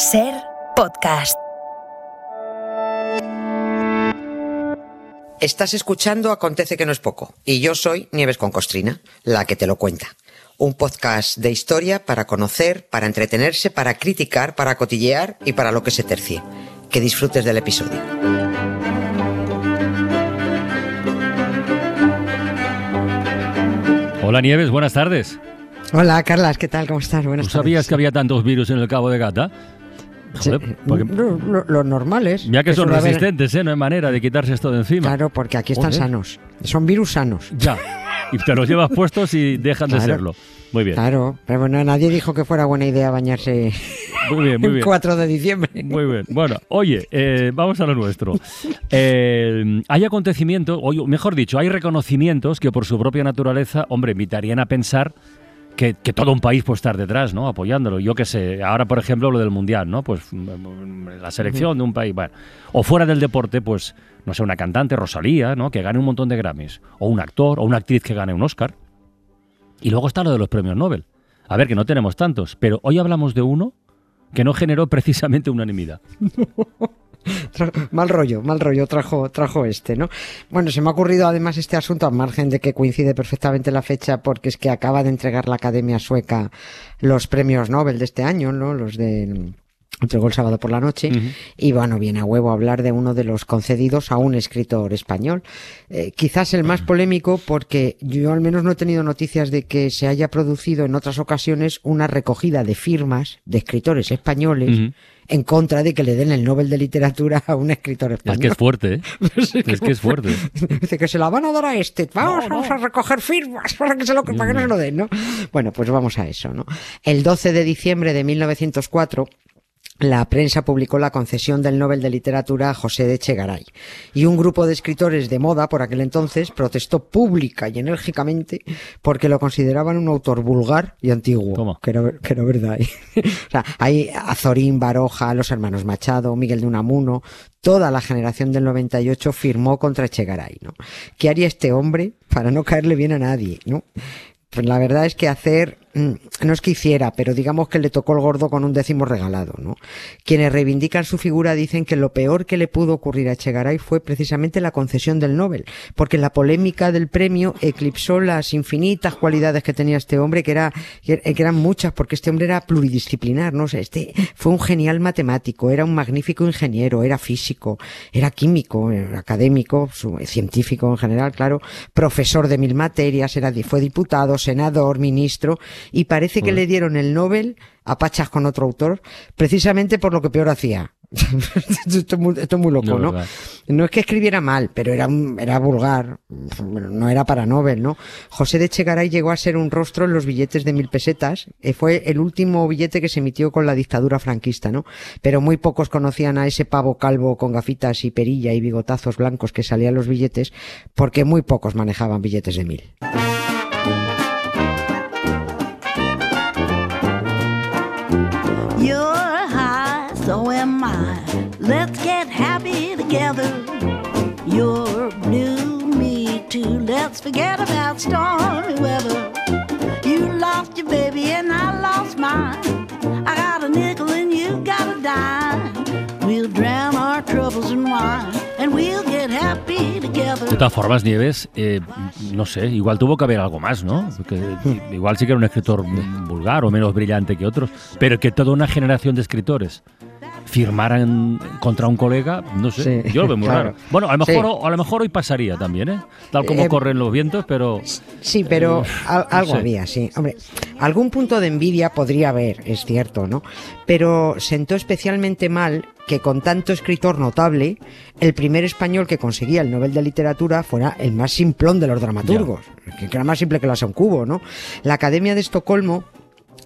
Ser podcast. Estás escuchando Acontece que no es poco y yo soy Nieves con Costrina, la que te lo cuenta. Un podcast de historia para conocer, para entretenerse, para criticar, para cotillear y para lo que se tercie. Que disfrutes del episodio. Hola Nieves, buenas tardes. Hola, Carlas, ¿qué tal? ¿Cómo estás? Buenas ¿Tú sabías tardes. que había tantos virus en el Cabo de Gata? Sí, Joder, porque- Los normales. ya que son haber- resistentes, ¿eh? No hay manera de quitarse esto de encima. Claro, porque aquí están Joder. sanos. Son virus sanos. Ya. Y te los llevas puestos y dejan de serlo. Muy bien. Claro, pero bueno, nadie dijo que fuera buena idea bañarse Muy bien, muy el bien. 4 de diciembre. Muy bien. Bueno, oye, eh, vamos a lo nuestro. Eh, hay acontecimientos, o mejor dicho, hay reconocimientos que por su propia naturaleza, hombre, invitarían a pensar que, que todo un país puede estar detrás, ¿no? Apoyándolo. Yo qué sé, ahora por ejemplo lo del Mundial, ¿no? Pues mm, la selección de un país, bueno. O fuera del deporte, pues, no sé, una cantante, Rosalía, ¿no? Que gane un montón de Grammys. O un actor, o una actriz que gane un Oscar. Y luego está lo de los premios Nobel. A ver, que no tenemos tantos, pero hoy hablamos de uno que no generó precisamente unanimidad. Tra- mal rollo, mal rollo trajo, trajo este, ¿no? Bueno, se me ha ocurrido además este asunto, a margen de que coincide perfectamente la fecha, porque es que acaba de entregar la Academia Sueca los premios Nobel de este año, ¿no? Los de entregó el sábado por la noche y bueno, viene a huevo hablar de uno de los concedidos a un escritor español. Eh, quizás el más polémico porque yo al menos no he tenido noticias de que se haya producido en otras ocasiones una recogida de firmas de escritores españoles en contra de que le den el Nobel de Literatura a un escritor español. Es que es fuerte, ¿eh? Es que es fuerte. Dice que se la van a dar a este. Vamos, vamos a recoger firmas para que, se lo, para que no se lo den, ¿no? Bueno, pues vamos a eso, ¿no? El 12 de diciembre de 1904, la prensa publicó la concesión del Nobel de Literatura a José de Chegaray. Y un grupo de escritores de moda por aquel entonces protestó pública y enérgicamente porque lo consideraban un autor vulgar y antiguo. Toma. Que era, que era verdad. ¿eh? o sea, hay Azorín, Baroja, los hermanos Machado, Miguel de Unamuno, toda la generación del 98 firmó contra Echegaray, ¿no? ¿Qué haría este hombre para no caerle bien a nadie, no? Pues la verdad es que hacer, no es que hiciera, pero digamos que le tocó el gordo con un décimo regalado, ¿no? Quienes reivindican su figura dicen que lo peor que le pudo ocurrir a Echegaray fue precisamente la concesión del Nobel, porque la polémica del premio eclipsó las infinitas cualidades que tenía este hombre, que era, que eran muchas, porque este hombre era pluridisciplinar, ¿no? O este fue un genial matemático, era un magnífico ingeniero, era físico, era químico, era académico, su- científico en general, claro, profesor de mil materias, era, fue diputado, senador, ministro, y parece que le dieron el Nobel a pachas con otro autor, precisamente por lo que peor hacía. esto, es muy, esto es muy loco, No, ¿no? verdad. No es que escribiera mal, pero era, un- era vulgar. No era para Nobel, ¿no? José de Chegaray llegó a ser un rostro en los billetes de mil pesetas. Eh, fue el último billete que se emitió con la dictadura franquista, ¿no? Pero muy pocos conocían a ese pavo calvo con gafitas y perilla y bigotazos blancos que salían los billetes, porque muy pocos manejaban billetes de mil. You're blue, me too. Let's forget about stormy weather. You lost your baby and I lost mine. I got a nickel and you. We'll drown our troubles in wine. De todas formas, Nieves, eh, no sé, igual tuvo que haber algo más, ¿no? Igual sí que era un escritor vulgar o menos brillante que otros, pero que toda una generación de escritores firmaran contra un colega, no sé, Sí, yo lo veo muy claro. raro. Bueno, a lo Sí. mejor, a lo mejor hoy pasaría también, ¿eh? Tal como Eh, corren los vientos, pero Sí, pero al- algo sé. había, sí. Hombre, algún punto de envidia podría haber, es cierto, ¿no? Pero sentó especialmente mal que con tanto escritor notable, el primer español que conseguía el Nobel de Literatura fuera el más simplón de los dramaturgos, que era más simple que la un cubo, ¿no? La Academia de Estocolmo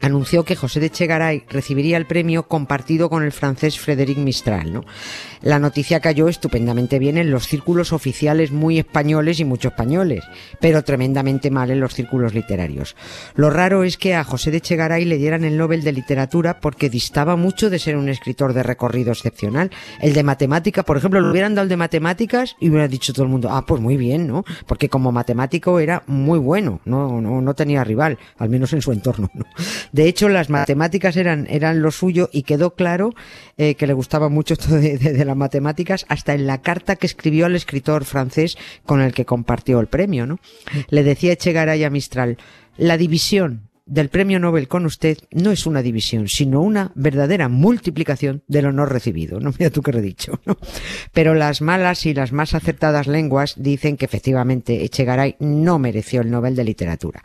anunció que José de Chegaray recibiría el premio compartido con el francés Frédéric Mistral, ¿no? La noticia cayó estupendamente bien en los círculos oficiales muy españoles y mucho españoles, pero tremendamente mal en los círculos literarios. Lo raro es que a José de Chegaray le dieran el Nobel de Literatura porque distaba mucho de ser un escritor de recorrido excepcional. El de matemática, por ejemplo, le hubieran dado el de matemáticas y hubiera dicho todo el mundo, ah, pues muy bien, ¿no? Porque como matemático era muy bueno, no, no, no tenía rival, al menos en su entorno, ¿no? De hecho, las matemáticas eran, eran lo suyo y quedó claro eh, que le gustaba mucho esto de, de- de las matemáticas hasta en la carta que escribió al escritor francés con el que compartió el premio, ¿no? Le decía Echegaray a Mistral, la división del premio Nobel con usted no es una división, sino una verdadera multiplicación del honor recibido. No mira tú qué he dicho, ¿no? Pero las malas y las más acertadas lenguas dicen que efectivamente Echegaray no mereció el Nobel de Literatura.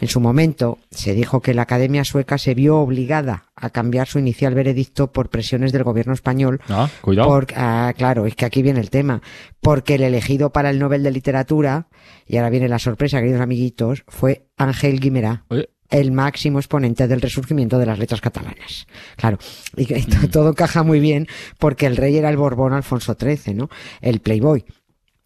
En su momento se dijo que la Academia Sueca se vio obligada a cambiar su inicial veredicto por presiones del gobierno español Ah, cuidado. por- ah, claro, es que aquí viene el tema. Porque el elegido para el Nobel de Literatura, y ahora viene la sorpresa, queridos amiguitos, fue Ángel Guimerá. Oye, El máximo exponente del resurgimiento de las letras catalanas. Claro, y todo encaja muy bien porque el rey era el Borbón Alfonso XIII, ¿no? El Playboy.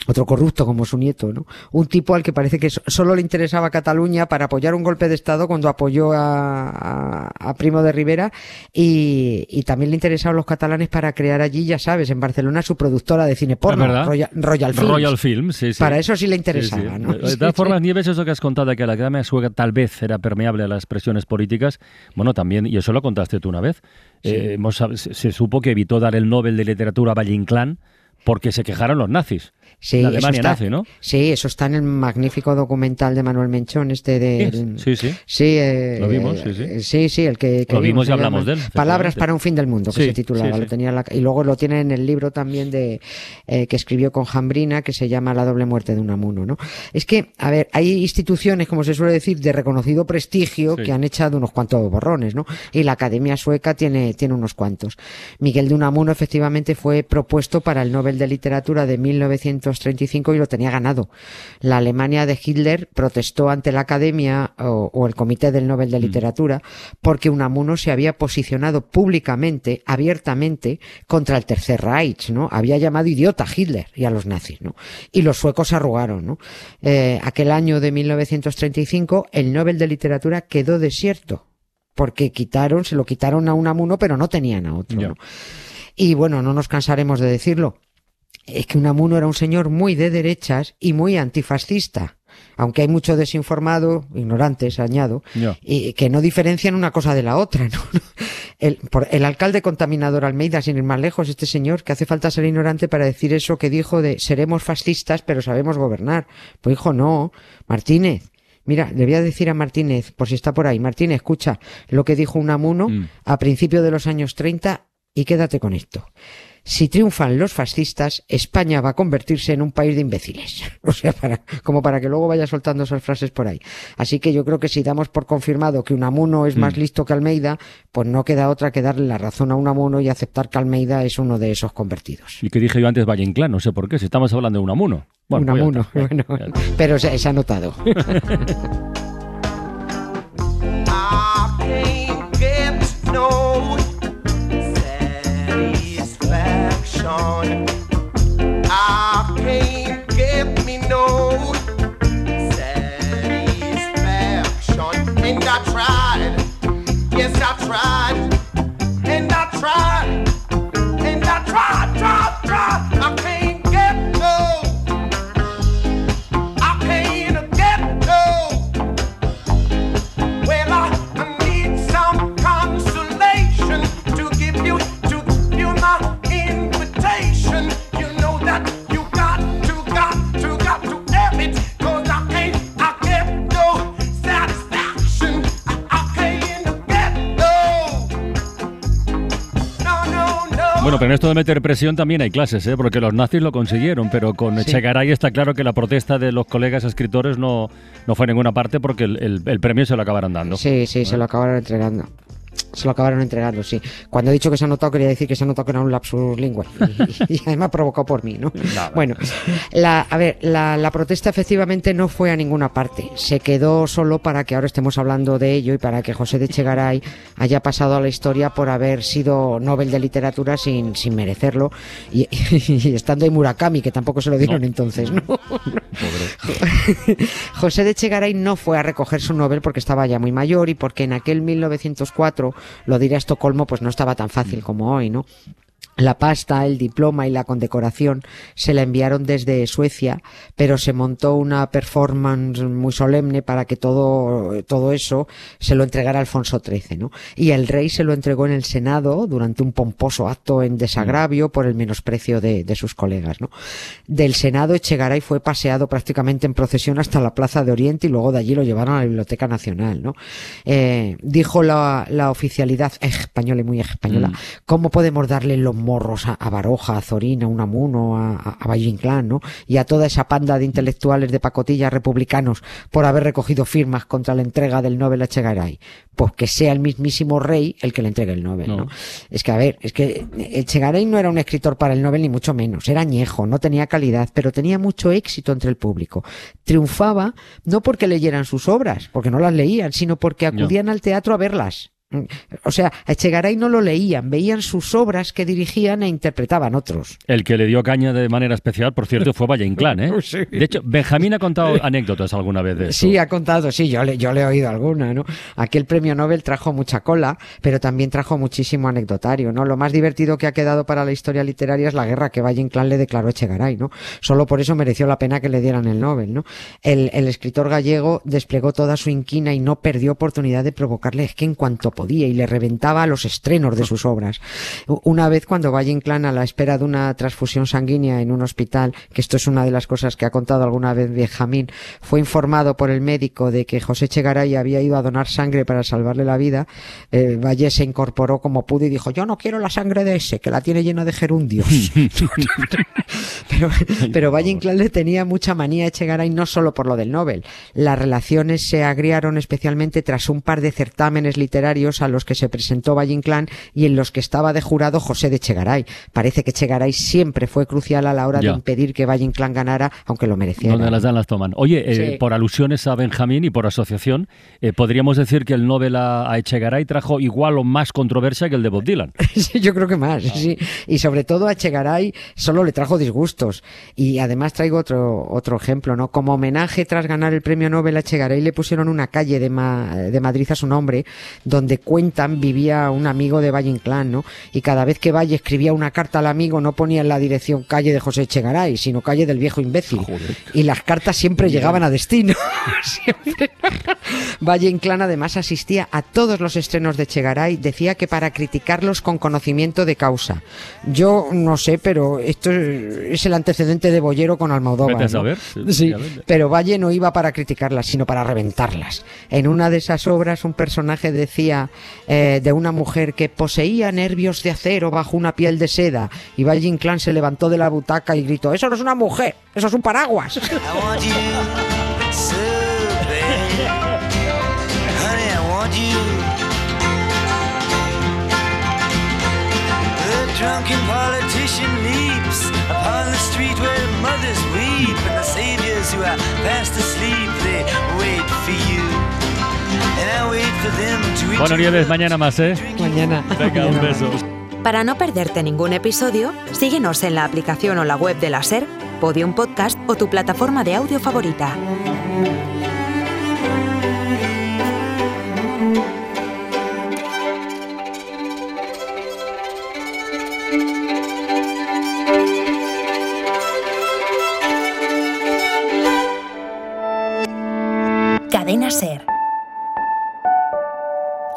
Otro corrupto como su nieto, ¿no? Un tipo al que parece que so- solo le interesaba Cataluña para apoyar un golpe de Estado cuando apoyó a, a- a Primo de Rivera y, y también le interesaban los catalanes para crear allí, ya sabes, en Barcelona su productora de cine porno. Royal, Royal Films. Royal Film, sí, sí. Para eso sí le interesaba, sí. ¿no? De todas formas, Nieves, eso que has contado de que la Academia Sueca tal vez era permeable a las presiones políticas, bueno, también, y eso lo contaste tú una vez, eh, hemos se supo que evitó dar el Nobel de Literatura a Valle Inclán porque se quejaron los nazis. Sí, la Alemania está- nazi, ¿no? Sí, eso está en el magnífico documental de Manuel Menchón, este de... Sí, sí. Sí, eh, Lo vimos, sí, sí. Sí, sí, el que... que Lo vimos y hablamos de él, Palabras para un fin del mundo, que Sí, se titulaba. sí, lo sí. tenía la- y luego lo tiene en el libro también de eh, que escribió con Jambrina, que se llama La doble muerte de Unamuno, ¿no? Es que, a ver, hay instituciones, como se suele decir, de reconocido prestigio Sí. que han echado unos cuantos borrones, ¿no? Y la Academia Sueca tiene, tiene unos cuantos. Miguel de Unamuno efectivamente fue propuesto para el Nobel de Literatura de 1935 y lo tenía ganado. La Alemania de Hitler protestó ante la Academia o, o el Comité del Nobel de Literatura porque Unamuno se había posicionado públicamente, abiertamente, contra el Tercer Reich, ¿no? Había llamado idiota a Hitler y a los nazis, ¿no? Y los suecos arrugaron, ¿no? Eh, aquel año de 1935 el Nobel de Literatura quedó desierto porque quitaron, se lo quitaron a Unamuno, pero no tenían a otro. ¿no? Y bueno, no nos cansaremos de decirlo. Es que Unamuno era un señor muy de derechas y muy antifascista. Aunque hay mucho desinformado, ignorantes, añado, y que no diferencian una cosa de la otra, ¿no? El, por- el alcalde contaminador Almeida, sin ir más lejos, este señor, que hace falta ser ignorante para decir eso que dijo de seremos fascistas, pero sabemos gobernar. Pues hijo, no. Martínez. Mira, le voy a decir a Martínez, por si está por ahí, Martínez, escucha lo que dijo Unamuno Mm. a principios de los años 30 y quédate con esto. Si triunfan los fascistas, España va a convertirse en un país de imbéciles. O sea, para, como para que luego vaya soltando esas frases por ahí. Así que yo creo que si damos por confirmado que Unamuno es más listo que Almeida, pues no queda otra que darle la razón a Unamuno y aceptar que Almeida es uno de esos convertidos. Y que dije yo antes Valle Inclán, no sé por qué, si estamos hablando de Unamuno. Bueno, pues Unamuno, bueno, pero se, se ha notado. Bueno, pero en esto de meter presión también hay clases, ¿eh? porque los nazis lo consiguieron, pero con Echegaray está claro que la protesta de los colegas escritores no, no fue a ninguna parte porque el, el- el premio se lo acabaron dando. Sí, sí, se lo acabaron entregando. Se lo acabaron entregando, sí. Cuando he dicho que se ha notado, quería decir que se ha notado que era un lapsus lingüe. Y, y además provocado por mí, ¿no? Nada. Bueno, la, a ver, la, la protesta efectivamente no fue a ninguna parte. Se quedó solo para que ahora estemos hablando de ello y para que José de Chegaray haya pasado a la historia por haber sido Nobel de Literatura sin, sin merecerlo. Y, y estando en Murakami, que tampoco se lo dieron No. entonces, ¿no? Pobre. José de Chegaray no fue a recoger su Nobel porque estaba ya muy mayor y porque en aquel 1904, lo diré a Estocolmo, pues no estaba tan fácil como hoy, ¿no? La pasta, el diploma y la condecoración se la enviaron desde Suecia, pero se montó una performance muy solemne para que todo, todo eso se lo entregara Alfonso XIII, ¿no? Y el rey se lo entregó en el Senado durante un pomposo acto en desagravio por el menosprecio de, de sus colegas, ¿no? Del Senado Echegaray fue paseado prácticamente en procesión hasta la Plaza de Oriente y luego de allí lo llevaron a la Biblioteca Nacional, ¿no? Eh, dijo la, la oficialidad española y muy española, Mm. ¿cómo podemos darle los morros a, a Baroja, a Zorina, a Unamuno, a, a, a Valle Inclán, ¿no? Y a toda esa panda de intelectuales de pacotilla republicanos por haber recogido firmas contra la entrega del Nobel a Echegaray. Pues que sea el mismísimo rey el que le entregue el Nobel, ¿no? No. Es que, a ver, es que Echegaray no era un escritor para el Nobel ni mucho menos. Era añejo, no tenía calidad, pero tenía mucho éxito entre el público. Triunfaba no porque leyeran sus obras, porque no las leían, sino porque acudían al teatro a verlas. O sea, a Echegaray no lo leían, veían sus obras que dirigían e interpretaban otros. El que le dio caña de manera especial, por cierto, fue Valle Inclán, ¿eh? De hecho, Benjamín ha contado anécdotas alguna vez de eso. Sí, ha contado, sí, yo le, yo le he oído alguna, ¿no? Aquel premio Nobel trajo mucha cola, pero también trajo muchísimo anecdotario, ¿no? Lo más divertido que ha quedado para la historia literaria es la guerra que Valle Inclán le declaró a Echegaray, ¿no? Solo por eso mereció la pena que le dieran el Nobel, ¿no? El, el escritor gallego desplegó toda su inquina y no perdió oportunidad de provocarle, es que en cuanto podía, y le reventaba los estrenos de sus obras. Una vez cuando Valle Inclán, a la espera de una transfusión sanguínea en un hospital, que esto es una de las cosas que ha contado alguna vez Benjamín, fue informado por el médico de que José Chegaray había ido a donar sangre para salvarle la vida, eh, Valle se incorporó como pudo y dijo, yo no quiero la sangre de ese, que la tiene llena de gerundios. pero, pero Valle Inclán le tenía mucha manía a Echegaray no solo por lo del Nobel. Las relaciones se agriaron especialmente tras un par de certámenes literarios a los que se presentó Valle Inclán y en los que estaba de jurado José de Echegaray. Parece que Echegaray siempre fue crucial a la hora Ya. de impedir que Valle Inclán ganara, aunque lo mereciera. Donde las dan las toman. Oye, eh, Sí. por alusiones a Benjamín y por asociación, eh, podríamos decir que el Nobel a, Echegaray trajo igual o más controversia que el de Bob Dylan. Sí, yo creo que más, sí. Y sobre todo a Chegaray solo le trajo disgustos. Y además traigo otro, otro ejemplo, ¿no? Como homenaje tras ganar el premio Nobel a Chegaray le pusieron una calle de, Ma- de Madrid a su nombre, donde cuentan vivía un amigo de Valle Inclán, ¿no? Y cada vez que Valle escribía una carta al amigo no ponía en la dirección calle de José Chegaray, sino calle del viejo imbécil. Y las cartas siempre llegaban a destino. Siempre. Valle Inclán además asistía a todos los estrenos de Chegaray, decía que para criticarlos con conocimiento de causa. Yo no sé, pero esto es el antecedente de Bollero con Almodóvar. Vete a ¿no? Sí, pero Valle no iba para criticarlas, sino para reventarlas. En una de esas obras un personaje decía eh, de una mujer que poseía nervios de acero bajo una piel de seda. Y Valle Inclán se levantó de la butaca y gritó, eso no es una mujer, eso es un paraguas. Bueno, Nieves, mañana más, ¿eh? Mañana. Venga, un beso. Para no perderte ningún episodio, síguenos en la aplicación o la web de la SER, Podium Podcast o tu plataforma de audio favorita.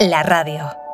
La radio.